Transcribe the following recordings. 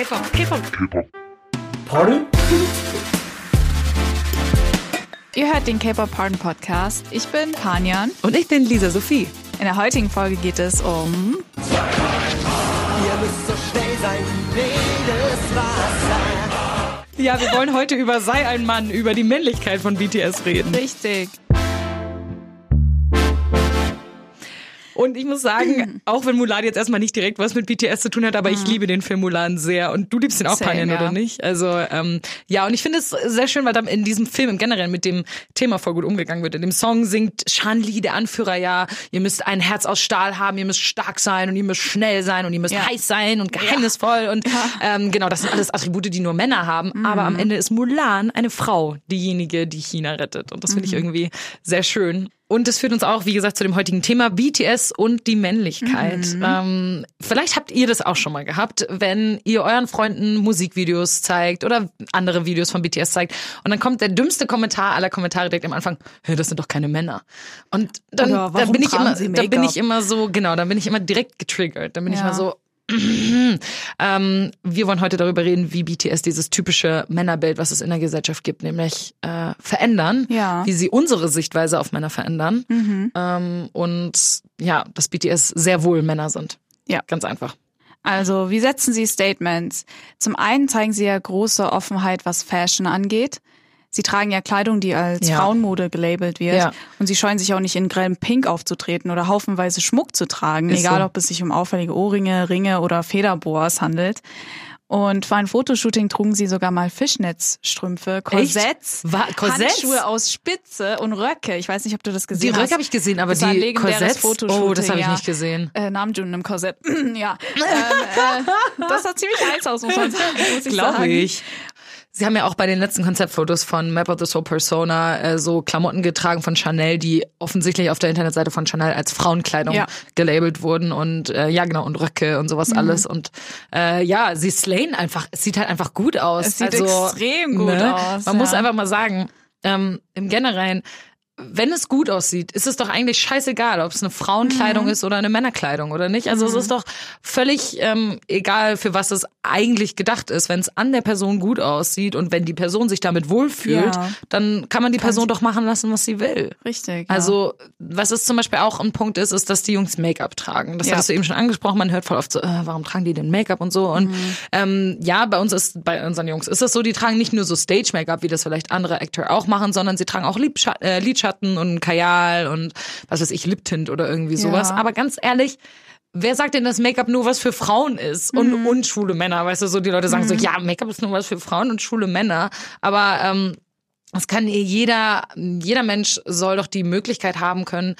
K-Pop, K-Pop. Pardon? Ihr hört den K-Pop Pardon Podcast. Ich bin Panjan. Und ich bin Lisa Sophie. In der heutigen Folge geht es um Ihr müsst so schnell sein wie wildes Wasser. Ja, wir wollen heute über Sei ein Mann, über die Männlichkeit von BTS reden. richtig. Und ich muss sagen, auch wenn Mulan jetzt erstmal nicht direkt was mit BTS zu tun hat, aber ich liebe den Film Mulan sehr. Und du liebst ihn auch, Same, Panjan, ja. oder nicht? Also, ähm, ja, und ich finde es sehr schön, weil dann in diesem Film im Generellen mit dem Thema voll gut umgegangen wird. In dem Song singt Shan Li, der Anführer, ja, ihr müsst ein Herz aus Stahl haben, ihr müsst stark sein und ihr müsst schnell sein und ihr müsst Ja. heiß sein und geheimnisvoll. Und ähm, genau, das sind alles Attribute, die nur Männer haben. Aber am Ende ist Mulan eine Frau, diejenige, die China rettet. Und das finde ich irgendwie sehr schön. Und das führt uns auch, wie gesagt, zu dem heutigen Thema BTS und die Männlichkeit. Ähm, vielleicht habt ihr das auch schon mal gehabt, wenn ihr euren Freunden Musikvideos zeigt oder andere Videos von BTS zeigt und dann kommt der dümmste Kommentar aller Kommentare direkt am Anfang, "Hä, das sind doch keine Männer. Und dann, dann bin ich immer, dann bin ich immer so, genau, dann bin ich immer direkt getriggert. Dann bin ich Ja. immer so, ähm, wir wollen heute darüber reden, wie BTS dieses typische Männerbild, was es in der Gesellschaft gibt, nämlich äh, verändern, Ja. wie sie unsere Sichtweise auf Männer verändern ähm, und ja, dass BTS sehr wohl Männer sind. Ja. Ganz einfach. Also, wie setzen Sie Statements? Zum einen zeigen Sie ja große Offenheit, was Fashion angeht. Sie tragen ja Kleidung, die als Ja. Frauenmode gelabelt wird. Ja. Und sie scheuen sich auch nicht in grellem Pink aufzutreten oder haufenweise Schmuck zu tragen, Ist egal so. ob es sich um auffällige Ohrringe, Ringe oder Federboas handelt. Und für ein Fotoshooting trugen sie sogar mal Fischnetzstrümpfe, Korsetts, Korsetts? Handschuhe aus Spitze und Röcke. Ich weiß nicht, ob du das Die gesehen hast. Röcke habe ich gesehen, aber Das die Korsetts, Fotoshooting, oh, das habe ich ja. nicht gesehen. Äh, Namjoon im Korsett. ja. ähm, äh, das sah ziemlich heiß aus, muss man sagen. Glaube ich. Sie haben ja auch bei den letzten Konzeptfotos von Map of the Soul Persona äh, so Klamotten getragen von Chanel, die offensichtlich auf der Internetseite von Chanel als Frauenkleidung Ja. gelabelt wurden und äh, ja genau und Röcke und sowas alles und äh, ja, sie slayen einfach. Es sieht halt einfach gut aus. Es sieht also, extrem gut ne? aus, Man muss ja. einfach mal sagen, ähm, im Generellen. Wenn es gut aussieht, ist es doch eigentlich scheißegal, ob es eine Frauenkleidung Mhm. ist oder eine Männerkleidung oder nicht. Also es ist doch völlig ähm, egal, für was es eigentlich gedacht ist. Wenn es an der Person gut aussieht und wenn die Person sich damit wohlfühlt, Ja. dann kann man die Person doch machen lassen, was sie will. Richtig. Ja. Also, was es zum Beispiel auch ein Punkt ist, ist, dass die Jungs Make-up tragen. Das Ja. hattest du eben schon angesprochen. Man hört voll oft so, äh, warum tragen die denn Make-up und so. Und Mhm. ähm, ja, bei uns ist, bei unseren Jungs ist es so, die tragen nicht nur so Stage-Make-up, wie das vielleicht andere Actor auch machen, sondern sie tragen auch Lidscha äh, Lidschatten und Kajal und was weiß ich, Liptint oder irgendwie sowas. Ja. Aber ganz ehrlich, Wer sagt denn, dass Make-up nur was für Frauen ist und, Mhm. und schwule Männer? Weißt du, so die Leute sagen so, ja, Make-up ist nur was für Frauen und schwule Männer. Aber ähm, es kann jeder, jeder Mensch soll doch die Möglichkeit haben können,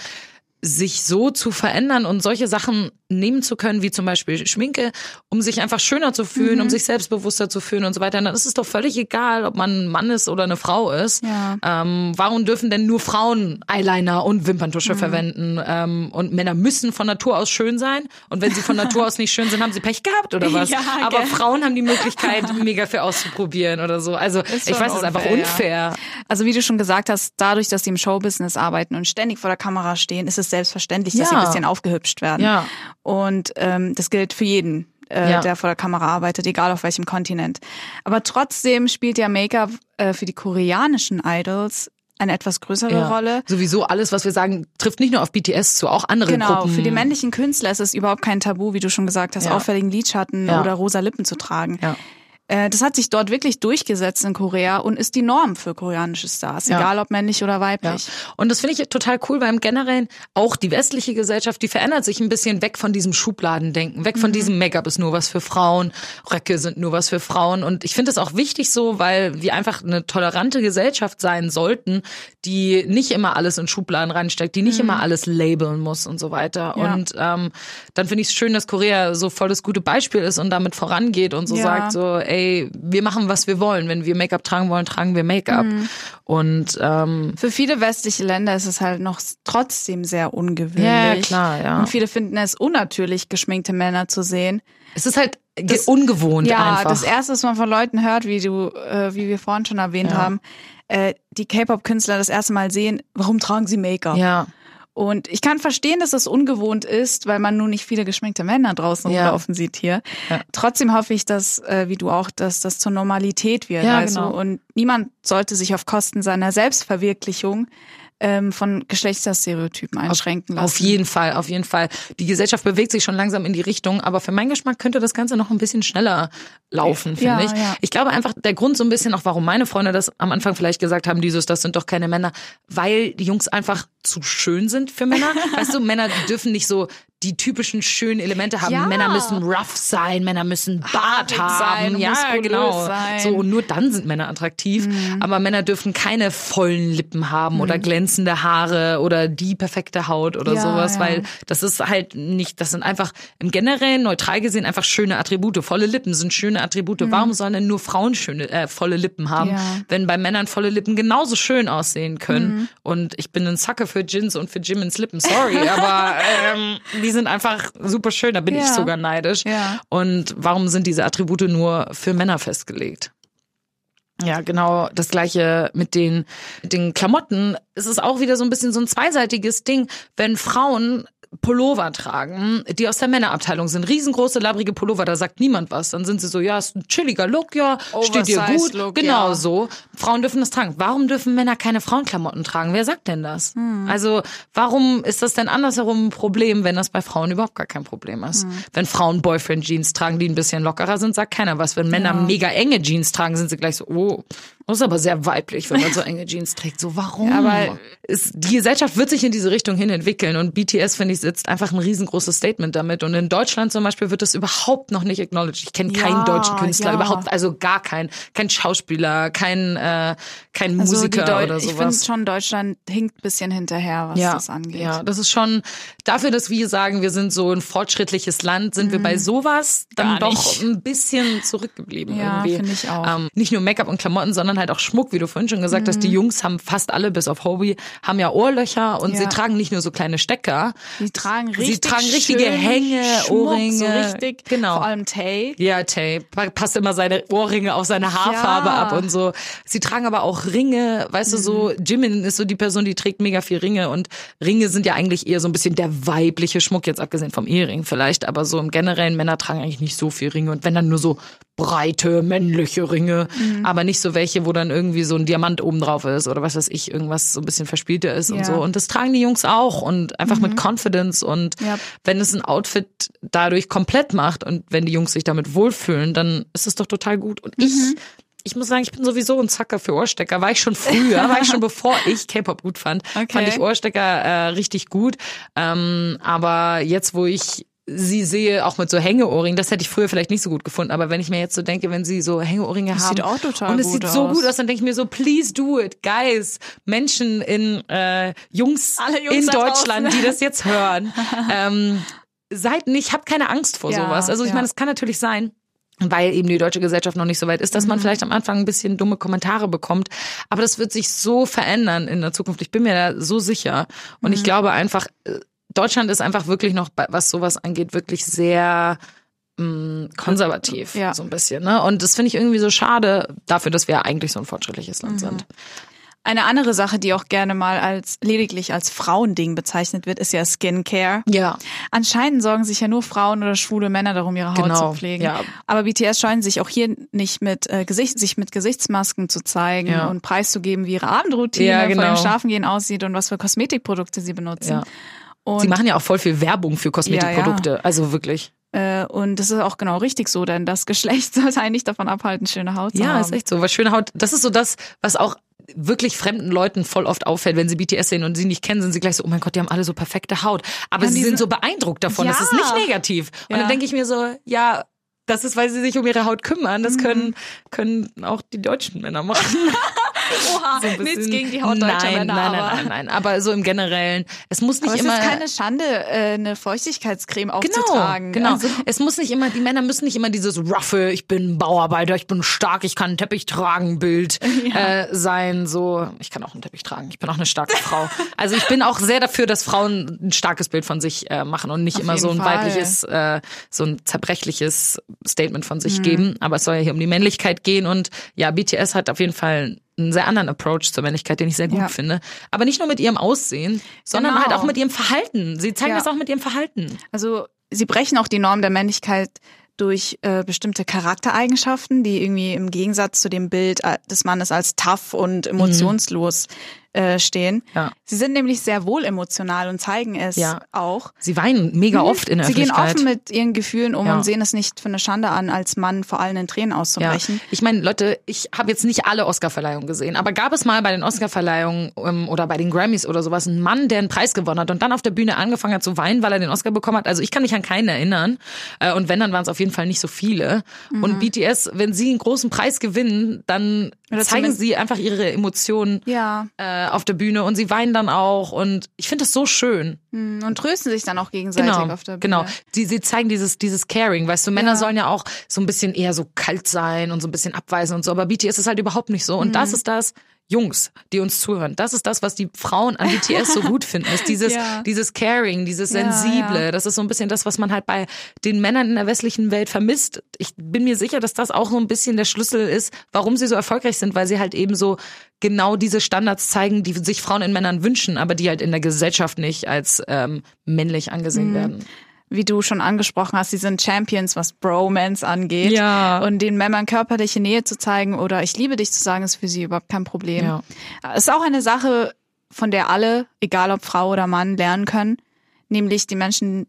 sich so zu verändern und solche Sachen nehmen zu können, wie zum Beispiel Schminke, um sich einfach schöner zu fühlen, Mhm. um sich selbstbewusster zu fühlen und so weiter. Dann ist es doch völlig egal, ob man ein Mann ist oder eine Frau ist. Ja. Ähm, warum dürfen denn nur Frauen Eyeliner und Mhm. Wimperntusche verwenden? Ähm, und Männer müssen von Natur aus schön sein. Und wenn sie von Natur aus nicht schön sind, haben sie Pech gehabt oder was? Ja, Aber gell. Frauen haben die Möglichkeit, mega viel auszuprobieren oder so. Also ich weiß, es ist einfach unfair, ja. Also wie du schon gesagt hast, dadurch, dass sie im Showbusiness arbeiten und ständig vor der Kamera stehen, ist es selbstverständlich, dass sie ein bisschen aufgehübscht werden. Ja. Und ähm, das gilt für jeden, äh, Ja. der vor der Kamera arbeitet, egal auf welchem Kontinent. Aber trotzdem spielt ja Make-up äh, für die koreanischen Idols eine etwas größere Ja. Rolle. Sowieso alles, was wir sagen, trifft nicht nur auf BTS zu, auch andere Genau, Gruppen. für die männlichen Künstler ist es überhaupt kein Tabu, wie du schon gesagt hast, Ja. auffälligen Lidschatten Ja. oder rosa Lippen zu tragen. Ja. Äh, Das hat sich dort wirklich durchgesetzt in Korea und ist die Norm für koreanische Stars, Ja. egal ob männlich oder Ja. weiblich. Und das finde ich total cool, weil im Generellen auch die westliche Gesellschaft, die verändert sich ein bisschen weg von diesem Schubladendenken, weg von diesem Make-up ist nur was für Frauen, Röcke sind nur was für Frauen. Und ich finde es auch wichtig so, weil wir einfach eine tolerante Gesellschaft sein sollten, die nicht immer alles in Schubladen reinsteckt, die nicht immer alles labeln muss und so weiter. Ja. Und ähm, dann finde ich es schön, dass Korea so voll das gute Beispiel ist und damit vorangeht und so Ja. sagt so, ey, wir machen, was wir wollen. Wenn wir Make-up tragen wollen, tragen wir Make-up. Und ähm, Für viele westliche Länder ist es halt noch trotzdem sehr ungewöhnlich. Ja, klar, ja. Und viele finden es unnatürlich, geschminkte Männer zu sehen. es ist halt Das- ungewohnt ja, einfach. das erste, was man von Leuten hört, wie du, äh, wie wir vorhin schon erwähnt Ja. haben, äh, die K-Pop-Künstler das erste Mal sehen, warum tragen sie Make-up? ja. Und ich kann verstehen, dass das ungewohnt ist, weil man nun nicht viele geschminkte Männer draußen Ja. rumlaufen sieht hier. Ja. Trotzdem hoffe ich, dass, äh, wie du auch, dass das zur Normalität wird. Ja, also, genau. Und niemand sollte sich auf Kosten seiner Selbstverwirklichung ähm, von Geschlechterstereotypen einschränken lassen. Auf jeden Fall, auf jeden Fall. Die Gesellschaft bewegt sich schon langsam in die Richtung, aber für meinen Geschmack könnte das Ganze noch ein bisschen schneller laufen, finde Ja, ich. ja. Ich glaube einfach, der Grund so ein bisschen auch, warum meine Freunde das am Anfang vielleicht gesagt haben, dieses, das sind doch keine Männer, weil die Jungs einfach zu schön sind für Männer. weißt du, Männer dürfen nicht so die typischen schönen Elemente haben. Ja. Männer müssen rough sein, Männer müssen Bart Haarig haben. sein, ja, genau. sein. Mhm. So, und nur dann sind Männer attraktiv. Aber Männer dürfen keine vollen Lippen haben oder glänzende Haare oder die perfekte Haut oder Ja, sowas, ja. weil das ist halt nicht, das sind einfach im Generellen neutral gesehen einfach schöne Attribute. Volle Lippen sind schöne Attribute. Warum sollen denn nur Frauen schöne, äh, volle Lippen haben, Mhm. Wenn bei Männern volle Lippen genauso schön aussehen können? Mhm. Und ich bin ein Sucker für Gins und für Jim ins Lippen, sorry, aber ähm, die sind einfach super schön, da bin ich Ja. sogar neidisch. Ja. Und warum sind diese Attribute nur für Männer festgelegt? Ja, genau das gleiche mit den, mit den Klamotten. Es ist auch wieder so ein bisschen so ein zweiseitiges Ding, wenn Frauen Pullover tragen, die aus der Männerabteilung sind. Riesengroße, labrige Pullover, da sagt niemand was. Dann sind sie so, ja, ist ein chilliger Look, ja, steht dir gut. Look, genau ja. so. Frauen dürfen das tragen. Warum dürfen Männer keine Frauenklamotten tragen? Wer sagt denn das? Hm. Also, warum ist das denn andersherum ein Problem, wenn das bei Frauen überhaupt gar kein Problem ist? Hm. Wenn Frauen Boyfriend-Jeans tragen, die ein bisschen lockerer sind, sagt keiner was. Wenn Männer mega enge Jeans tragen, sind sie gleich so, oh, das ist aber sehr weiblich, wenn man so enge Jeans trägt. So, warum? Ja, aber- ist, die Gesellschaft wird sich in diese Richtung hin entwickeln und BTS, finde ich, setzt einfach ein riesengroßes Statement damit. Und in Deutschland zum Beispiel wird das überhaupt noch nicht acknowledged. Ich kenne keinen Ja, deutschen Künstler, ja. überhaupt, also gar keinen. Kein Schauspieler, kein, äh, kein Also Musiker Deu oder Ich finde sowas. schon, Deutschland hinkt ein bisschen hinterher, was ja, das angeht. ja, das ist schon dafür, dass wir sagen, wir sind so ein fortschrittliches Land, sind wir bei sowas dann Mhm. Doch ein bisschen zurückgeblieben Ja, irgendwie. finde ich auch. Ähm, nicht nur Make-up und Klamotten, sondern halt auch Schmuck, wie du vorhin schon gesagt hast. Mhm. Die Jungs haben fast alle, bis auf Hobie, haben ja Ohrlöcher und Ja. sie tragen nicht nur so kleine Stecker. Die tragen richtig Sie tragen richtige Hänge, Schmuck, Ohrringe. So richtig, Genau. vor allem Tay. Ja, Tay pa- passt immer seine Ohrringe auf seine Haarfarbe Ja. ab und so. Sie tragen aber auch Ringe, weißt du, so Jimin ist so die Person, die trägt mega viel Ringe und Ringe sind ja eigentlich eher so ein bisschen der weibliche Schmuck, jetzt abgesehen vom Ehering vielleicht, aber so im generellen Männer tragen eigentlich nicht so viel Ringe und wenn dann nur so breite männliche Ringe, aber nicht so welche, wo dann irgendwie so ein Diamant oben drauf ist oder was weiß ich, irgendwas so ein bisschen verspielter ist und Ja. so und das tragen die Jungs auch und einfach mit Confidence und Ja. wenn es ein Outfit dadurch komplett macht und wenn die Jungs sich damit wohlfühlen, dann ist es doch total gut. Und ich, Mhm. ich muss sagen, ich bin sowieso ein Zacker für Ohrstecker. War ich schon früher, war ich schon bevor ich K-Pop gut fand, Okay. fand ich Ohrstecker äh, richtig gut. Ähm, aber jetzt, wo ich sie sehe, auch mit so Hängeohrringen, das hätte ich früher vielleicht nicht so gut gefunden. Aber wenn ich mir jetzt so denke, wenn sie so Hängeohrringe Das haben sieht auch total und es sieht so aus. gut aus, dann denke ich mir so, please do it, guys, Menschen in äh, Jungs, Jungs in Deutschland, draußen. die das jetzt hören. ähm, seid nicht, habt keine Angst vor Ja, sowas. Also ich ja. meine, es kann natürlich sein, weil eben die deutsche Gesellschaft noch nicht so weit ist, dass man Mhm. vielleicht am Anfang ein bisschen dumme Kommentare bekommt. Aber das wird sich so verändern in der Zukunft. Ich bin mir da so sicher. Und Mhm. ich glaube einfach, äh, Deutschland ist einfach wirklich noch, was sowas angeht, wirklich sehr mh, konservativ, Ja. so ein bisschen. Ne? Und das finde ich irgendwie so schade dafür, dass wir eigentlich so ein fortschrittliches Mhm. Land sind. Eine andere Sache, die auch gerne mal als lediglich als Frauending bezeichnet wird, ist ja Skincare. Ja. Anscheinend sorgen sich ja nur Frauen oder schwule Männer darum, ihre Haut Genau, zu pflegen. ja. Aber BTS scheinen sich auch hier nicht mit äh, Gesicht, sich mit Gesichtsmasken zu zeigen Ja. und preiszugeben, wie ihre Abendroutine Ja, vor genau. dem Schlafengehen aussieht und was für Kosmetikprodukte sie benutzen. Ja. Und Sie machen ja auch voll viel Werbung für Kosmetikprodukte. Also wirklich. Äh, und das ist auch genau richtig so, denn das Geschlecht sollte einen nicht davon abhalten, schöne Haut zu Ja, haben. ist echt so. Weil schöne Haut, das ist so das, was auch wirklich fremden Leuten voll oft auffällt, wenn sie BTS sehen und sie nicht kennen, sind sie gleich so, oh mein Gott, die haben alle so perfekte Haut. Aber Ja, sie sind so beeindruckt davon. Das Ja. ist nicht negativ. Und Ja. dann denke ich mir so, ja, das ist, weil sie sich um ihre Haut kümmern. Mhm. Das können, können auch die deutschen Männer machen. Oha, So bisschen- nichts gegen die Haut deutscher nein, Männer, nein, aber, nein, nein, nein. Aber so im Generellen, es muss nicht aber es immer. ist keine Schande, äh, eine Feuchtigkeitscreme Genau, aufzutragen. genau. Also, Es muss nicht immer, die Männer müssen nicht immer dieses roughe, ich bin Bauarbeiter, ich bin stark, ich kann einen Teppich tragen Bild äh, sein. So, ich kann auch einen Teppich tragen. Ich bin auch eine starke Frau. Also ich bin auch sehr dafür, dass Frauen ein starkes Bild von sich äh, machen und nicht Auf immer so ein Fall. weibliches, äh, so ein zerbrechliches Statement von Mhm. sich geben. Aber es soll ja hier um die Männlichkeit gehen und ja, BTS hat auf jeden Fall einen sehr anderen Approach zur Männlichkeit, den ich sehr gut Ja. finde. Aber nicht nur mit ihrem Aussehen, sondern Genau. halt auch mit ihrem Verhalten. Sie zeigen Ja. das auch mit ihrem Verhalten. Also sie brechen auch die Norm der Männlichkeit durch äh, bestimmte Charaktereigenschaften, die irgendwie im Gegensatz zu dem Bild äh, des Mannes als tough und emotionslos äh, stehen. Ja. Sie sind nämlich sehr wohl emotional und zeigen es Ja. auch. Sie weinen mega oft in der Mhm. Sie gehen offen mit ihren Gefühlen um Ja. und sehen es nicht für eine Schande an, als Mann vor allen in Tränen auszubrechen. ich meine, Leute, ich habe jetzt nicht alle Oscarverleihungen gesehen, aber gab es mal bei den Oscarverleihungen ähm, oder bei den Grammys oder sowas einen Mann, der einen Preis gewonnen hat und dann auf der Bühne angefangen hat zu weinen, weil er den Oscar bekommen hat? Also ich kann mich an keinen erinnern. Äh, und wenn, dann waren es auf jeden Fall nicht so viele. Und BTS, wenn sie einen großen Preis gewinnen, dann Oder zeigen sie einfach ihre Emotionen Ja. äh, auf der Bühne und sie weinen dann auch. Und ich finde das so schön. Mhm. Und trösten sich dann auch gegenseitig Genau, auf der Bühne. genau. Die, sie zeigen dieses, dieses Caring, weißt du, Männer Ja. sollen ja auch so ein bisschen eher so kalt sein und so ein bisschen abweisen und so, aber BTS ist halt überhaupt nicht so. Und Mhm. das ist das, Jungs, die uns zuhören, das ist das, was die Frauen an BTS so gut finden, ist dieses, Ja. dieses Caring, dieses Ja, Sensible. ja. Das ist so ein bisschen das, was man halt bei den Männern in der westlichen Welt vermisst. Ich bin mir sicher, dass das auch so ein bisschen der Schlüssel ist, warum sie so erfolgreich sind, weil sie halt eben so genau diese Standards zeigen, die sich Frauen in Männern wünschen, aber die halt in der Gesellschaft nicht als ähm, männlich angesehen Mhm. werden. Wie du schon angesprochen hast, sie sind Champions, was Bromance angeht. Ja. Und den Männern körperliche Nähe zu zeigen oder ich liebe dich zu sagen, ist für sie überhaupt kein Problem. Ja. Es ist auch eine Sache, von der alle, egal ob Frau oder Mann, lernen können. Nämlich die Menschen,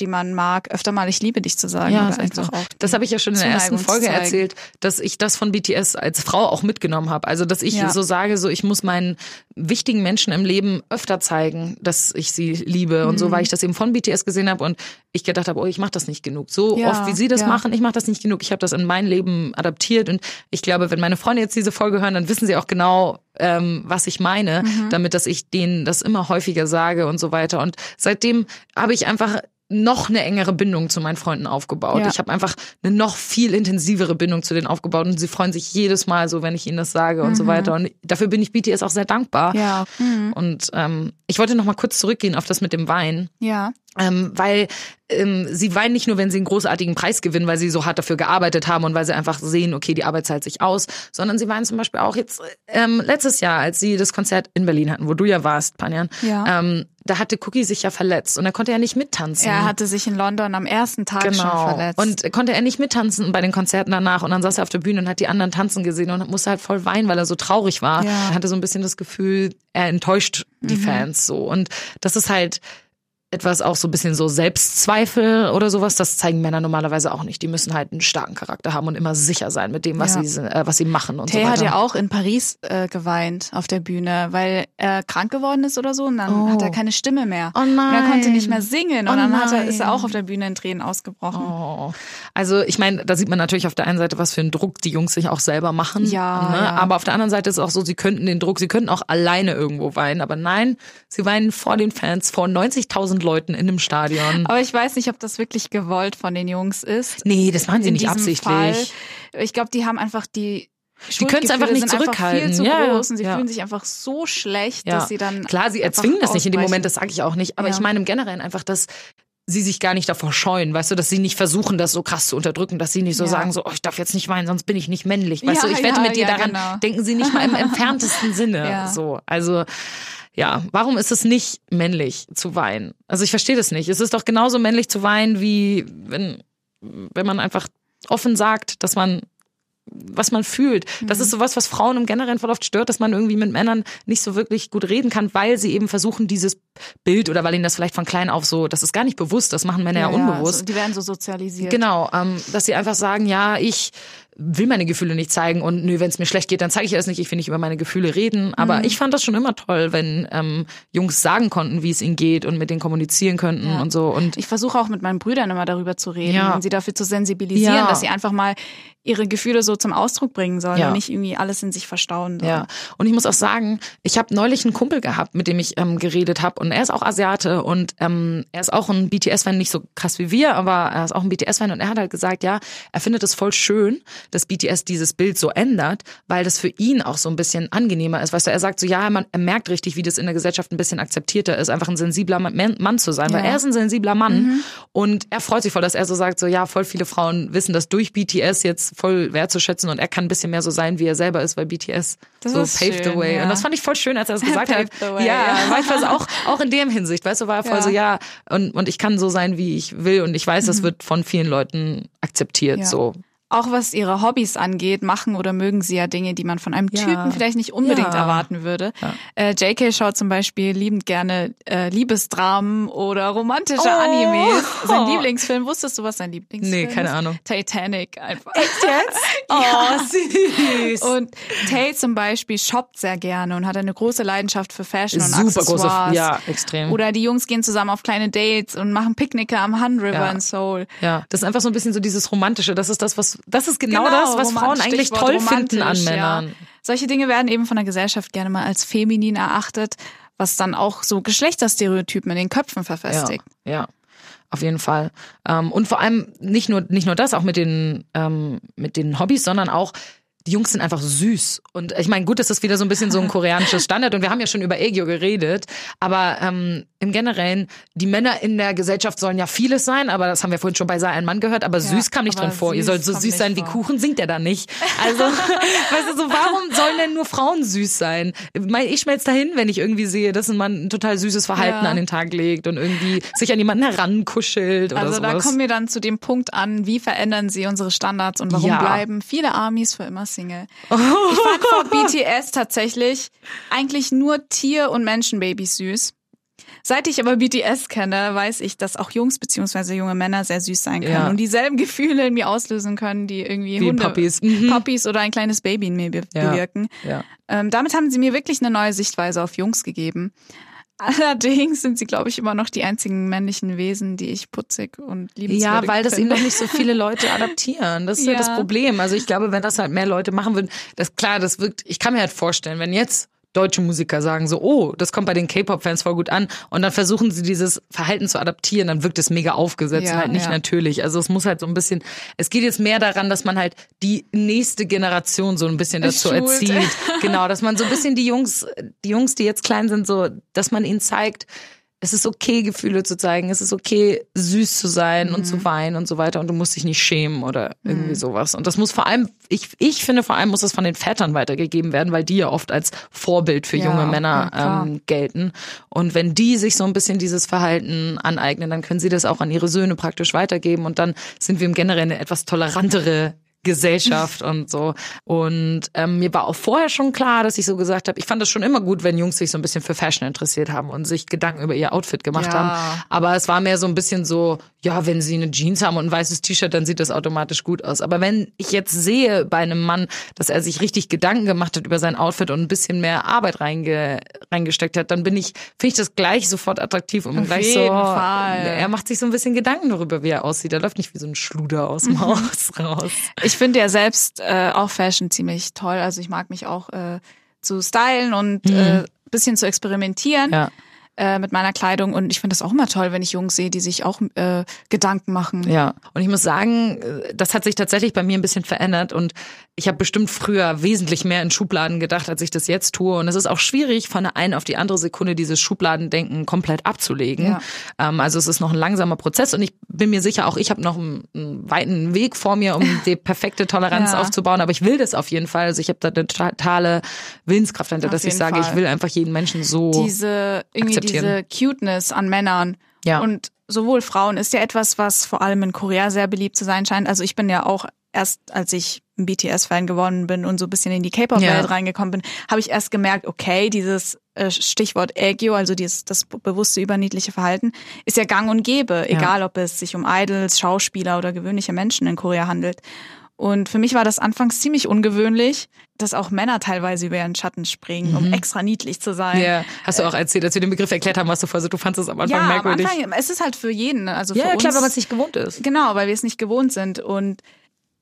die man mag, öfter mal ich liebe dich zu sagen. Ja, so. einfach auch Das habe ich ja schon in der ersten Folge erzählt, dass ich das von BTS als Frau auch mitgenommen habe. Also, dass ich Ja. so sage, so ich muss meinen wichtigen Menschen im Leben öfter zeigen, dass ich sie liebe und Mhm. so, weil ich das eben von BTS gesehen habe und ich gedacht habe, oh, ich mache das nicht genug. So Ja, oft wie sie das ja. machen, ich mache das nicht genug. Ich habe das in mein Leben adaptiert und ich glaube, wenn meine Freunde jetzt diese Folge hören, dann wissen sie auch genau, ähm, was ich meine, Mhm. damit dass ich denen das immer häufiger sage und so weiter. Und seitdem habe ich einfach noch eine engere Bindung zu meinen Freunden aufgebaut. Ja. Ich habe einfach eine noch viel intensivere Bindung zu denen aufgebaut und sie freuen sich jedes Mal so, wenn ich ihnen das sage und so weiter. Und dafür bin ich BTS auch sehr dankbar. Mhm. Ja. Mhm. Und ähm, ich wollte noch mal kurz zurückgehen auf das mit dem Wein. Ja. Ähm, weil ähm, sie weinen nicht nur, wenn sie einen großartigen Preis gewinnen, weil sie so hart dafür gearbeitet haben und weil sie einfach sehen, okay, die Arbeit zahlt sich aus, sondern sie weinen zum Beispiel auch jetzt ähm, letztes Jahr, als sie das Konzert in Berlin hatten, wo du ja warst, Panjan. Ja. Ähm, da hatte Cookie sich ja verletzt und er konnte ja nicht mittanzen. Er hatte sich in London am ersten Tag schon Genau. verletzt. Und konnte er nicht mittanzen bei den Konzerten danach. Und dann saß er auf der Bühne und hat die anderen tanzen gesehen und musste halt voll weinen, weil er so traurig war. Ja. Er hatte so ein bisschen das Gefühl, er enttäuscht Mhm. die Fans so. Und das ist halt etwas auch so ein bisschen so Selbstzweifel oder sowas. Das zeigen Männer normalerweise auch nicht. Die müssen halt einen starken Charakter haben und immer sicher sein mit dem, was, Ja. sie, äh, was sie machen und Tay so hat weiter. ja auch in Paris äh, geweint auf der Bühne, weil er krank geworden ist oder so und dann Oh. hat er keine Stimme mehr. Oh Und er konnte nein. nicht mehr singen und Oh dann hat er, ist er nein. auch auf der Bühne in Tränen ausgebrochen. Oh. Also ich meine, da sieht man natürlich auf der einen Seite, was für einen Druck die Jungs sich auch selber machen. Ja, ne? ja. Aber auf der anderen Seite ist es auch so, sie könnten den Druck, sie könnten auch alleine irgendwo weinen. Aber nein, sie weinen vor den Fans, vor 90.000 Leuten in einem Stadion. Aber ich weiß nicht, ob das wirklich gewollt von den Jungs ist. Nee, das machen sie in nicht absichtlich. Fall. Ich glaube, die haben einfach die Die können's einfach nicht zurückhalten. Einfach viel zu Ja, groß und sie ja. fühlen sich einfach so schlecht, Ja. dass sie dann Klar, sie erzwingen das nicht in dem. Moment, das sage ich auch nicht. Aber ich meine im Generellen einfach, dass sie sich gar nicht davor scheuen, weißt du, dass sie nicht versuchen, das so krass zu unterdrücken, dass sie nicht so Ja. sagen, so, oh, ich darf jetzt nicht weinen, sonst bin ich nicht männlich. Weißt Ja, du, ich wette ja, mit dir daran, genau. denken sie nicht mal im entferntesten Sinne. So, also ja, warum ist es nicht männlich zu weinen? Also ich verstehe das nicht. Es ist doch genauso männlich zu weinen, wie wenn, wenn man einfach offen sagt, dass man was man fühlt. Das Mhm. ist sowas, was Frauen im Generellen voll oft stört, dass man irgendwie mit Männern nicht so wirklich gut reden kann, weil sie eben versuchen, dieses Bild oder weil ihnen das vielleicht von klein auf so, das ist gar nicht bewusst, das machen Männer ja, unbewusst. so, die werden so sozialisiert. Genau, ähm, dass sie einfach sagen, ja, ich will meine Gefühle nicht zeigen und nö, wenn es mir schlecht geht, dann zeige ich es nicht, ich will nicht über meine Gefühle reden. Aber Mhm. ich fand das schon immer toll, wenn ähm, Jungs sagen konnten, wie es ihnen geht und mit denen kommunizieren könnten Ja. und so. Und Ich versuche auch mit meinen Brüdern immer darüber zu reden Ja. und sie dafür zu sensibilisieren, Ja. dass sie einfach mal ihre Gefühle so zum Ausdruck bringen sollen und nicht irgendwie alles in sich verstauen sollen. Ja, und ich muss auch sagen, ich habe neulich einen Kumpel gehabt, mit dem ich ähm, geredet habe und er ist auch Asiate und ähm, er ist auch ein BTS-Fan, nicht so krass wie wir, aber er ist auch ein BTS-Fan und er hat halt gesagt, ja, er findet es voll schön, dass BTS dieses Bild so ändert, weil das für ihn auch so ein bisschen angenehmer ist. Weißt du, er sagt so, ja, man, er merkt richtig, wie das in der Gesellschaft ein bisschen akzeptierter ist, einfach ein sensibler Mann, zu sein, weil Ja. er ist ein sensibler Mann und er freut sich voll, dass er so sagt, so ja, voll viele Frauen wissen das durch BTS jetzt voll wertzuschätzen und er kann ein bisschen mehr so sein, wie er selber ist, weil BTS Das so paved the schön, way. ja. Und das fand ich voll schön, als er das gesagt hat. The way, ja, ja. war ich voll so auch, auch in dem Hinsicht, weißt du, war er voll Ja. so, ja, und, und ich kann so sein, wie ich will und ich weiß, das wird von vielen Leuten akzeptiert, Mhm. So. Auch was ihre Hobbys angeht, machen oder mögen sie ja Dinge, die man von einem Ja. Typen vielleicht nicht unbedingt Ja. erwarten würde. Äh, JK schaut zum Beispiel liebend gerne äh, Liebesdramen oder romantische Oh. Animes. Sein Lieblingsfilm, wusstest du, was sein Lieblingsfilm Nee, keine ist? Ahnung. Titanic einfach. Echt jetzt? Oh, süß. Und Tay zum Beispiel shoppt sehr gerne und hat eine große Leidenschaft für Fashion und Super große, Accessoires. ja, extrem. Oder die Jungs gehen zusammen auf kleine Dates und machen Picknicke am Han River Ja. in Seoul. Ja, das ist einfach so ein bisschen so dieses Romantische. Das ist das, was, das ist genau, Genau, das, was Frauen eigentlich Stichwort toll finden an Männern. Ja. Solche Dinge werden eben von der Gesellschaft gerne mal als feminin erachtet, was dann auch so Geschlechterstereotypen in den Köpfen verfestigt. Ja, ja. Auf jeden Fall. Ähm, und vor allem nicht nur, nicht nur das, auch mit den, ähm, mit den Hobbys, sondern auch, die Jungs sind einfach süß. Und ich meine, gut, das ist wieder so ein bisschen so ein koreanisches Standard und wir haben ja schon über Aegyo geredet, aber ähm, im Generellen, die Männer in der Gesellschaft sollen ja vieles sein, aber das haben wir vorhin schon bei Sei ein Mann gehört, aber süß kam nicht drin vor. Ihr sollt so süß sein wie vor. Kuchen, singt er da nicht. Also, weißt du, so, warum sollen denn nur Frauen süß sein? Ich schmelze dahin, wenn ich irgendwie sehe, dass ein Mann ein total süßes Verhalten Ja. an den Tag legt und irgendwie sich an jemanden herankuschelt oder Also da sowas. kommen wir dann zu dem Punkt an, wie verändern sie unsere Standards und warum Ja. bleiben viele Armies für immer Single. Ich fand vor BTS tatsächlich eigentlich nur Tier- und Menschenbabys süß. Seit ich aber BTS kenne, weiß ich, dass auch Jungs beziehungsweise junge Männer sehr süß sein können Ja. und dieselben Gefühle in mir auslösen können, die irgendwie Wie Hunde, Puppies. Mhm. Puppies oder ein kleines Baby in mir be Ja. bewirken. Ja. Ähm, damit haben sie mir wirklich eine neue Sichtweise auf Jungs gegeben. Allerdings sind sie, glaube ich, immer noch die einzigen männlichen Wesen, die ich putzig und liebenswürdig Ja, weil das eben finde. noch nicht so viele Leute adaptieren. Das ist ja. Ja. das Problem. Also ich glaube, wenn das halt mehr Leute machen würden, das klar, das wirkt, ich kann mir halt vorstellen, wenn jetzt deutsche Musiker sagen so, oh, das kommt bei den K-Pop-Fans voll gut an und dann versuchen sie dieses Verhalten zu adaptieren, dann wirkt es mega aufgesetzt Ja, und halt nicht ja. natürlich. Also es muss halt so ein bisschen, es geht jetzt mehr daran, dass man halt die nächste Generation so ein bisschen dazu Schult. erzieht. Genau, dass man so ein bisschen die Jungs, die Jungs, die jetzt klein sind, so, dass man ihnen zeigt, es ist okay, Gefühle zu zeigen. Es ist okay, süß zu sein und Mhm. zu weinen und so weiter. Und du musst dich nicht schämen oder irgendwie sowas. Und das muss vor allem, ich, ich finde vor allem muss das von den Vätern weitergegeben werden, weil die ja oft als Vorbild für Ja, junge ja, Männer klar. ähm, gelten. Und wenn die sich so ein bisschen dieses Verhalten aneignen, dann können sie das auch an ihre Söhne praktisch weitergeben. Und dann sind wir im Generellen eine etwas tolerantere Gesellschaft und so. Und ähm, mir war auch vorher schon klar, dass ich so gesagt habe, ich fand das schon immer gut, wenn Jungs sich so ein bisschen für Fashion interessiert haben und sich Gedanken über ihr Outfit gemacht Ja. haben. Aber es war mehr so ein bisschen so, ja, wenn sie eine Jeans haben und ein weißes T-Shirt, dann sieht das automatisch gut aus. Aber wenn ich jetzt sehe bei einem Mann, dass er sich richtig Gedanken gemacht hat über sein Outfit und ein bisschen mehr Arbeit reinge reingesteckt hat, dann bin ich, finde ich das gleich sofort attraktiv und Auf gleich jeden so. Fall. Er macht sich so ein bisschen Gedanken darüber, wie er aussieht. Er läuft nicht wie so ein Schluder aus dem Haus raus. Ich finde ja selbst äh, auch Fashion ziemlich toll. Also ich mag mich auch äh, zu stylen und äh, bisschen zu experimentieren Mhm. Ja. Äh, mit meiner Kleidung. Und ich finde das auch immer toll, wenn ich Jungs sehe, die sich auch äh, Gedanken machen. Ja, und ich muss sagen, äh, das hat sich tatsächlich bei mir ein bisschen verändert und ich habe bestimmt früher wesentlich mehr in Schubladen gedacht, als ich das jetzt tue. Und es ist auch schwierig, von der einen auf die andere Sekunde dieses Schubladendenken komplett abzulegen. Ja. Ähm, also es ist noch ein langsamer Prozess und ich bin mir sicher, auch ich habe noch einen, einen weiten Weg vor mir, um die perfekte Toleranz Ja. aufzubauen. Aber ich will das auf jeden Fall. Also ich habe da eine totale Willenskraft hinter, Auf dass ich sage, Fall. ich will einfach jeden Menschen so. diese irgendwie diese. Cuteness an Männern Ja. und sowohl Frauen ist ja etwas, was vor allem in Korea sehr beliebt zu sein scheint. Also ich bin ja auch erst, als ich ein BTS-Fan geworden bin und so ein bisschen in die K-Pop-Welt Ja. reingekommen bin, habe ich erst gemerkt, okay, dieses äh, Stichwort Aegyo, also dieses das bewusste überniedliche Verhalten, ist ja gang und gäbe, egal ob es sich um Idols, Schauspieler oder gewöhnliche Menschen in Korea handelt. Und für mich war das anfangs ziemlich ungewöhnlich, dass auch Männer teilweise über ihren Schatten springen, um extra niedlich zu sein. Mhm. ja, hast du auch erzählt, als wir den Begriff erklärt haben, was du vorher, du fandest es am Anfang Ja, am merkwürdig. Anfang, es ist halt für jeden, also ja, für ja, uns. klar, wenn man es nicht gewohnt ist. Genau, weil wir es nicht gewohnt sind und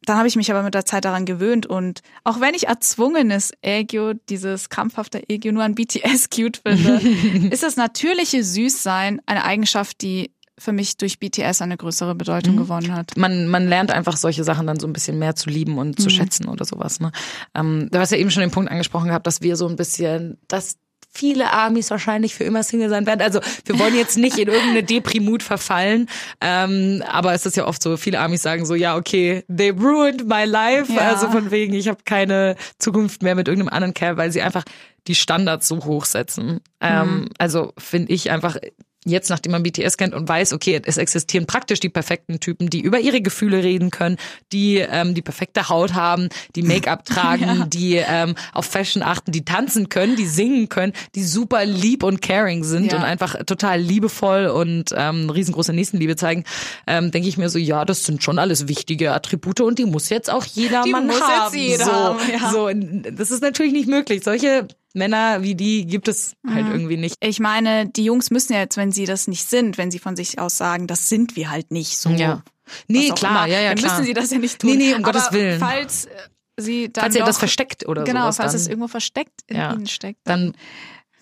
dann habe ich mich aber mit der Zeit daran gewöhnt und auch wenn ich erzwungenes Ägio, dieses krampfhafte Ägio nur an BTS cute finde, ist das natürliche Süßsein eine Eigenschaft, die für mich durch BTS eine größere Bedeutung gewonnen hat. man, man lernt einfach solche Sachen dann so ein bisschen mehr zu lieben und zu schätzen oder sowas. Ne? Ähm, du hast ja eben schon den Punkt angesprochen gehabt, dass wir so ein bisschen, dass viele Amis wahrscheinlich für immer Single sein werden. Also wir wollen jetzt nicht in irgendeine Deprimut verfallen, ähm, aber es ist ja oft so, viele Amis sagen so, ja okay, they ruined my life. Ja. Also von wegen, ich habe keine Zukunft mehr mit irgendeinem anderen Kerl, weil sie einfach die Standards so hoch setzen. Ähm, also finde ich einfach jetzt, nachdem man BTS kennt und weiß, okay, es existieren praktisch die perfekten Typen, die über ihre Gefühle reden können, die ähm, die perfekte Haut haben, die Make-up tragen, die ähm, auf Fashion achten, die tanzen können, die singen können, die super lieb und caring sind Ja. und einfach total liebevoll und ähm, riesengroße Nächstenliebe zeigen, ähm, denke ich mir so, ja, das sind schon alles wichtige Attribute und die muss jetzt auch jeder Die Mann haben. jeder so, haben, ja. so, das ist natürlich nicht möglich. Solche Männer wie die gibt es Mhm. halt irgendwie nicht. Ich meine, die Jungs müssen ja jetzt, wenn sie das nicht sind, wenn sie von sich aus sagen, das sind wir halt nicht so. Ja. Nee, klar, immer, ja, ja, dann klar. müssen sie das ja nicht tun. Nee, nee, um Aber Gottes Willen. Falls äh, sie dann Falls ihr doch, das versteckt oder genau, sowas, falls dann, es irgendwo versteckt in Ja. ihnen steckt, dann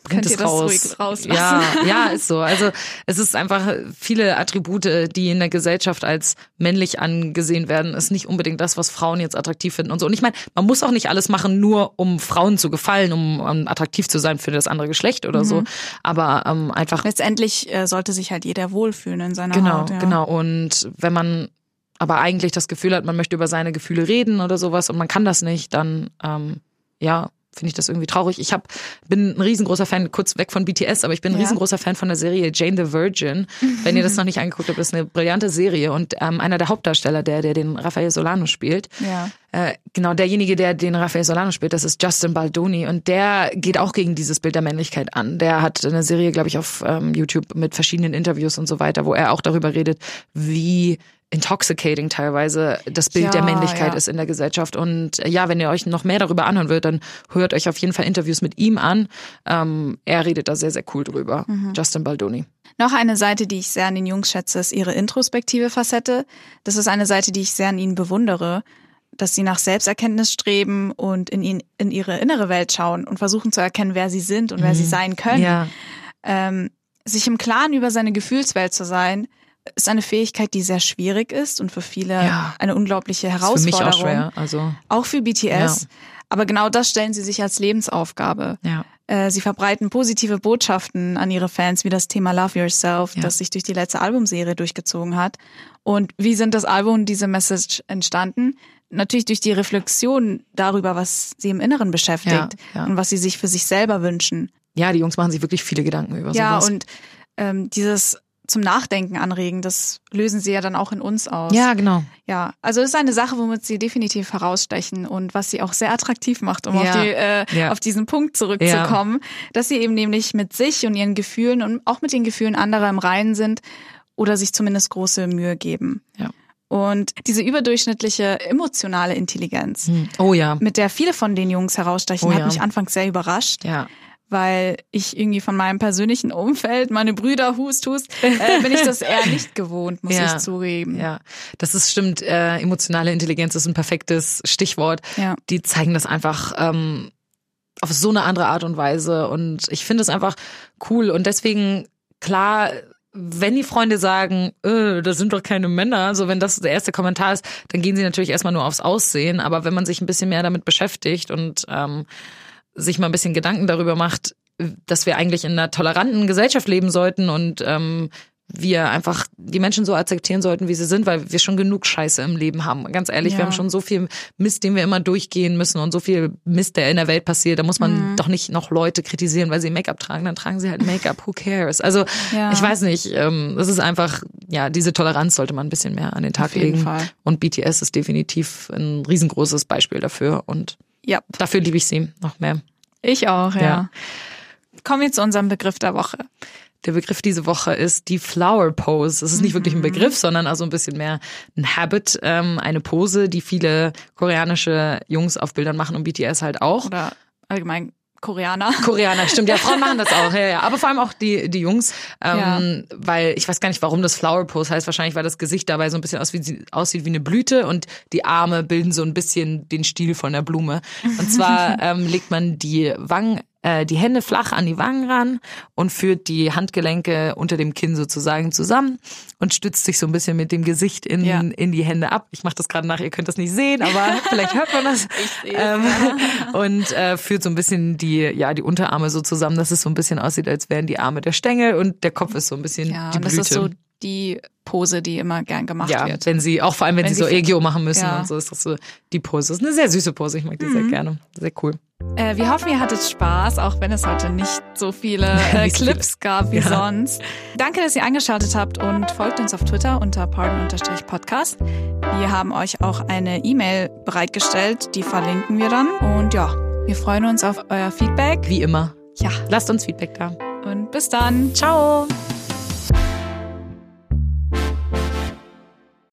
bringt Könnt es ihr das raus. Ja, ja, ist so. Also es ist einfach viele Attribute, die in der Gesellschaft als männlich angesehen werden, ist nicht unbedingt das, was Frauen jetzt attraktiv finden und so. Und ich meine, man muss auch nicht alles machen, nur um Frauen zu gefallen, um, um attraktiv zu sein für das andere Geschlecht oder Mhm. so. Aber ähm, einfach letztendlich äh, sollte sich halt jeder wohlfühlen in seiner Genau, Haut. Ja. genau. Und wenn man aber eigentlich das Gefühl hat, man möchte über seine Gefühle reden oder sowas und man kann das nicht, dann ähm, ja, finde ich das irgendwie traurig. Ich hab, bin ein riesengroßer Fan, kurz weg von BTS, aber ich bin ein Ja. riesengroßer Fan von der Serie Jane the Virgin. Wenn ihr das noch nicht angeguckt habt, ist eine brillante Serie und ähm, einer der Hauptdarsteller, der, der den Raphael Solano spielt, Ja. äh, genau, derjenige, der den Raphael Solano spielt, das ist Justin Baldoni und der geht auch gegen dieses Bild der Männlichkeit an. Der hat eine Serie, glaube ich, auf ähm, YouTube mit verschiedenen Interviews und so weiter, wo er auch darüber redet, wie intoxicating teilweise das Bild Ja, der Männlichkeit ja. ist in der Gesellschaft. Und äh, ja, wenn ihr euch noch mehr darüber anhören wollt, dann hört euch auf jeden Fall Interviews mit ihm an. Ähm, er redet da sehr, sehr cool drüber. Mhm. Justin Baldoni. Noch eine Seite, die ich sehr an den Jungs schätze, ist ihre introspektive Facette. Das ist eine Seite, die ich sehr an ihnen bewundere, dass sie nach Selbsterkenntnis streben und in, ihn, in ihre innere Welt schauen und versuchen zu erkennen, wer sie sind und wer sie sein können. Mhm. Ja, Ähm, sich im Klaren über seine Gefühlswelt zu sein, ist eine Fähigkeit, die sehr schwierig ist und für viele Ja. eine unglaubliche ist für Herausforderung. mich auch schwer. Also, Auch für BTS. Ja. Aber genau das stellen sie sich als Lebensaufgabe. ja. Äh, Sie verbreiten positive Botschaften an ihre Fans, wie das Thema Love Yourself, Ja. das sich durch die letzte Albumserie durchgezogen hat. Und wie sind das Album und diese Message entstanden? Natürlich durch die Reflexion darüber, was sie im Inneren beschäftigt Ja, ja. und was sie sich für sich selber wünschen. ja, die Jungs machen sich wirklich viele Gedanken über Ja, sowas. und ähm, dieses zum Nachdenken anregen, das lösen sie ja dann auch in uns aus. ja, genau. Ja, also es ist eine Sache, womit sie definitiv herausstechen und was sie auch sehr attraktiv macht, um Ja. auf, die, äh, Ja. auf diesen Punkt zurückzukommen, dass sie eben nämlich mit sich und ihren Gefühlen und auch mit den Gefühlen anderer im Reinen sind oder sich zumindest große Mühe geben. Ja. Und diese überdurchschnittliche emotionale Intelligenz, Hm. Oh ja. mit der viele von den Jungs herausstechen, Oh hat ja. mich anfangs sehr überrascht Ja. Weil ich irgendwie von meinem persönlichen Umfeld, meine Brüder, Hust, Hust, äh, bin ich das eher nicht gewohnt, muss Ja. ich zugeben. Ja, das ist stimmt. Äh, emotionale Intelligenz ist ein perfektes Stichwort. Ja. Die zeigen das einfach ähm, auf so eine andere Art und Weise. Und ich finde es einfach cool. Und deswegen, klar, wenn die Freunde sagen, äh, das sind doch keine Männer, so wenn das der erste Kommentar ist, dann gehen sie natürlich erstmal nur aufs Aussehen. Aber wenn man sich ein bisschen mehr damit beschäftigt und ähm, sich mal ein bisschen Gedanken darüber macht, dass wir eigentlich in einer toleranten Gesellschaft leben sollten und ähm, wir einfach die Menschen so akzeptieren sollten, wie sie sind, weil wir schon genug Scheiße im Leben haben. Ganz ehrlich, Ja. wir haben schon so viel Mist, den wir immer durchgehen müssen und so viel Mist, der in der Welt passiert. Da muss man Mhm. doch nicht noch Leute kritisieren, weil sie Make-up tragen. Dann tragen sie halt Make-up. Who cares? Also Ja. ich weiß nicht. Ähm, das ist einfach, ja, diese Toleranz sollte man ein bisschen mehr an den Tag Auf jeden legen. Fall. Und BTS ist definitiv ein riesengroßes Beispiel dafür. Und Ja, dafür liebe ich sie noch mehr. ich auch, ja. Ja. Kommen wir zu unserem Begriff der Woche. Der Begriff diese Woche ist die Flower Pose. Es ist nicht wirklich ein Mhm. Begriff, sondern also ein bisschen mehr ein Habit, ähm, eine Pose, die viele koreanische Jungs auf Bildern machen und BTS halt auch. Oder allgemein Koreaner. Koreaner, stimmt. Ja, Frauen machen das auch. Ja, ja. Aber vor allem auch die, die Jungs. Ähm, Ja. Weil ich weiß gar nicht, warum das Flower Pose heißt. Wahrscheinlich, weil das Gesicht dabei so ein bisschen aus wie, aussieht wie eine Blüte und die Arme bilden so ein bisschen den Stiel von der Blume. Und zwar ähm, legt man die Wangen äh, die Hände flach an die Wangen ran und führt die Handgelenke unter dem Kinn sozusagen zusammen und stützt sich so ein bisschen mit dem Gesicht in, Ja. in die Hände ab. Ich mache das gerade nach, ihr könnt das nicht sehen, aber vielleicht hört man das. ähm, und äh, führt so ein bisschen die, ja, die Unterarme so zusammen, dass es so ein bisschen aussieht, als wären die Arme der Stängel und der Kopf ist so ein bisschen Ja, die und Blüte. das ist so die Pose, die immer gern gemacht ja, wird. wenn sie, auch vor allem, wenn, Wenn sie so sie- Egio machen müssen Ja. Mhm. und so, ist das so die Pose. Das ist eine sehr süße Pose, ich mag die sehr gerne. Sehr cool. Äh, wir hoffen, ihr hattet Spaß, auch wenn es heute nicht so viele äh, Clips gab wie Ja. sonst. Danke, dass ihr eingeschaltet habt und folgt uns auf Twitter unter pardon-podcast. Wir haben euch auch eine E-Mail bereitgestellt, die verlinken wir dann. Und ja, wir freuen uns auf euer Feedback. Wie immer. Ja, Lasst uns Feedback da. und bis dann. Ciao.